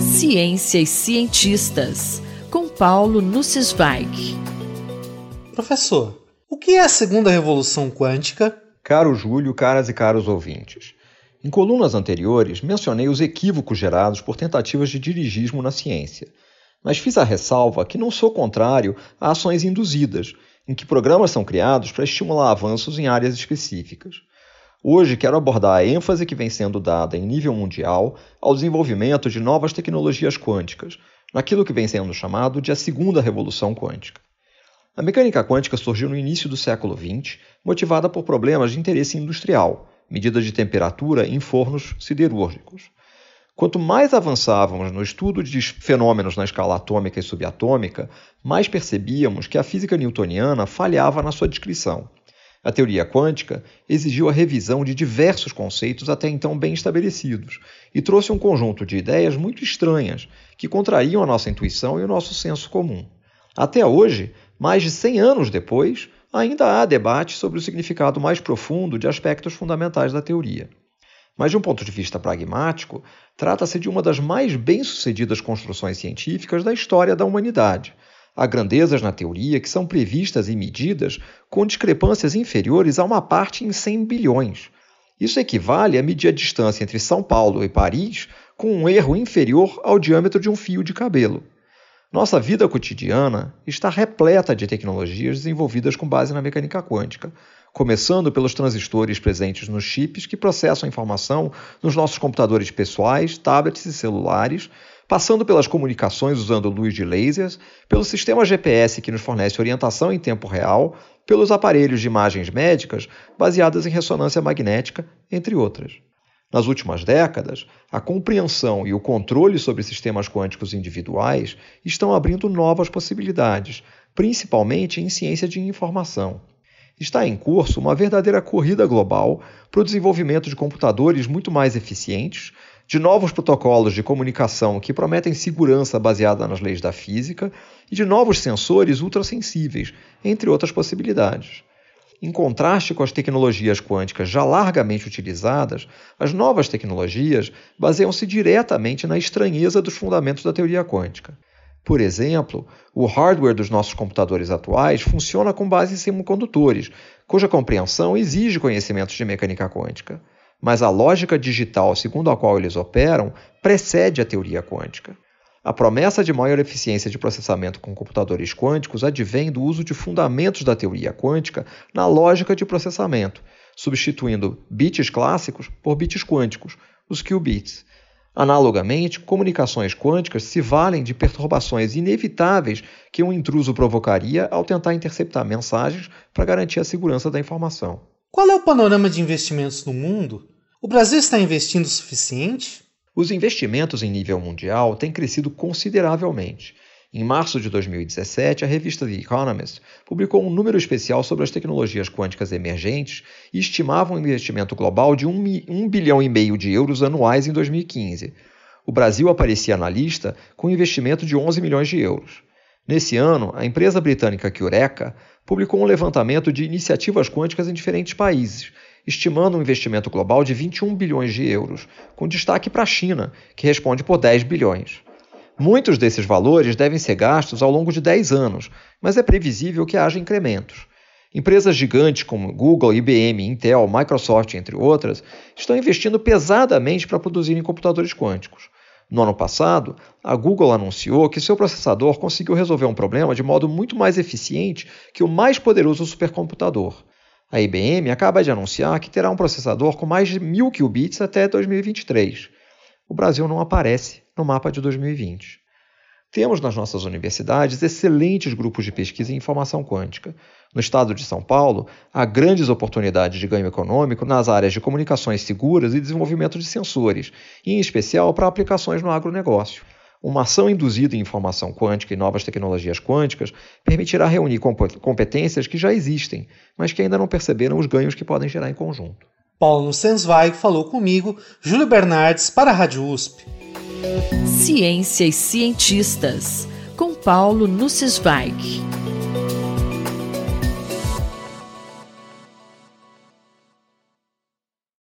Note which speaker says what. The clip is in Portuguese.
Speaker 1: Ciência e cientistas, com Paulo Nussweig.
Speaker 2: Professor, o que é a segunda revolução quântica?
Speaker 3: Caro Júlio, caras e caros ouvintes. Em colunas anteriores, mencionei os equívocos gerados por tentativas de dirigismo na ciência. Mas fiz a ressalva que não sou contrário a ações induzidas, em que programas são criados para estimular avanços em áreas específicas. Hoje quero abordar a ênfase que vem sendo dada em nível mundial ao desenvolvimento de novas tecnologias quânticas, naquilo que vem sendo chamado de a segunda revolução quântica. A mecânica quântica surgiu no início do século XX, motivada por problemas de interesse industrial, medidas de temperatura em fornos siderúrgicos. Quanto mais avançávamos no estudo de fenômenos na escala atômica e subatômica, mais percebíamos que a física newtoniana falhava na sua descrição. A teoria quântica exigiu a revisão de diversos conceitos até então bem estabelecidos e trouxe um conjunto de ideias muito estranhas que contrariam a nossa intuição e o nosso senso comum. Até hoje, mais de 100 anos depois, ainda há debate sobre o significado mais profundo de aspectos fundamentais da teoria. Mas, de um ponto de vista pragmático, trata-se de uma das mais bem-sucedidas construções científicas da história da humanidade Há grandezas na teoria que são previstas e medidas com discrepâncias inferiores a uma parte em 100 bilhões. Isso equivale a medir a distância entre São Paulo e Paris com um erro inferior ao diâmetro de um fio de cabelo. Nossa vida cotidiana está repleta de tecnologias desenvolvidas com base na mecânica quântica, começando pelos transistores presentes nos chips que processam a informação nos nossos computadores pessoais, tablets e celulares, passando pelas comunicações usando luz de lasers, pelo sistema GPS que nos fornece orientação em tempo real, pelos aparelhos de imagens médicas baseadas em ressonância magnética, entre outras. Nas últimas décadas, a compreensão e o controle sobre sistemas quânticos individuais estão abrindo novas possibilidades, principalmente em ciência de informação. Está em curso uma verdadeira corrida global para o desenvolvimento de computadores muito mais eficientes, de novos protocolos de comunicação que prometem segurança baseada nas leis da física e de novos sensores ultrassensíveis, entre outras possibilidades. Em contraste com as tecnologias quânticas já largamente utilizadas, as novas tecnologias baseiam-se diretamente na estranheza dos fundamentos da teoria quântica. Por exemplo, o hardware dos nossos computadores atuais funciona com base em semicondutores, cuja compreensão exige conhecimentos de mecânica quântica mas a lógica digital segundo a qual eles operam precede a teoria quântica. A promessa de maior eficiência de processamento com computadores quânticos advém do uso de fundamentos da teoria quântica na lógica de processamento, substituindo bits clássicos por bits quânticos, os qubits. Analogamente, comunicações quânticas se valem de perturbações inevitáveis que um intruso provocaria ao tentar interceptar mensagens para garantir a segurança da informação.
Speaker 2: Qual é o panorama de investimentos no mundo o Brasil está investindo o suficiente?
Speaker 3: Os investimentos em nível mundial têm crescido consideravelmente. Em março de 2017, a revista The Economist publicou um número especial sobre as tecnologias quânticas emergentes e estimava um investimento global de 1 bilhão e meio de euros anuais em 2015. O Brasil aparecia na lista com um investimento de 11 milhões de euros. Nesse ano, a empresa britânica Eureka publicou um levantamento de iniciativas quânticas em diferentes países, estimando um investimento global de 21 bilhões de euros, com destaque para a China, que responde por 10 bilhões. Muitos desses valores devem ser gastos ao longo de 10 anos, mas é previsível que haja incrementos. Empresas gigantes como Google, IBM, Intel, Microsoft, entre outras, estão investindo pesadamente para produzirem computadores quânticos. No ano passado, a Google anunciou que seu processador conseguiu resolver um problema de modo muito mais eficiente que o mais poderoso supercomputador. A IBM acaba de anunciar que terá um processador com mais de mil qubits até 2023. O Brasil não aparece no mapa de 2020. Temos nas nossas universidades excelentes grupos de pesquisa em informação quântica. No estado de São Paulo, há grandes oportunidades de ganho econômico nas áreas de comunicações seguras e desenvolvimento de sensores, em especial para aplicações no agronegócio. Uma ação induzida em informação quântica e novas tecnologias quânticas permitirá reunir competências que já existem, mas que ainda não perceberam os ganhos que podem gerar em conjunto.
Speaker 2: Paulo Sensweig falou comigo, Júlio Bernardes, para a Rádio USP.
Speaker 1: Ciência e cientistas, com Paulo Nussweig.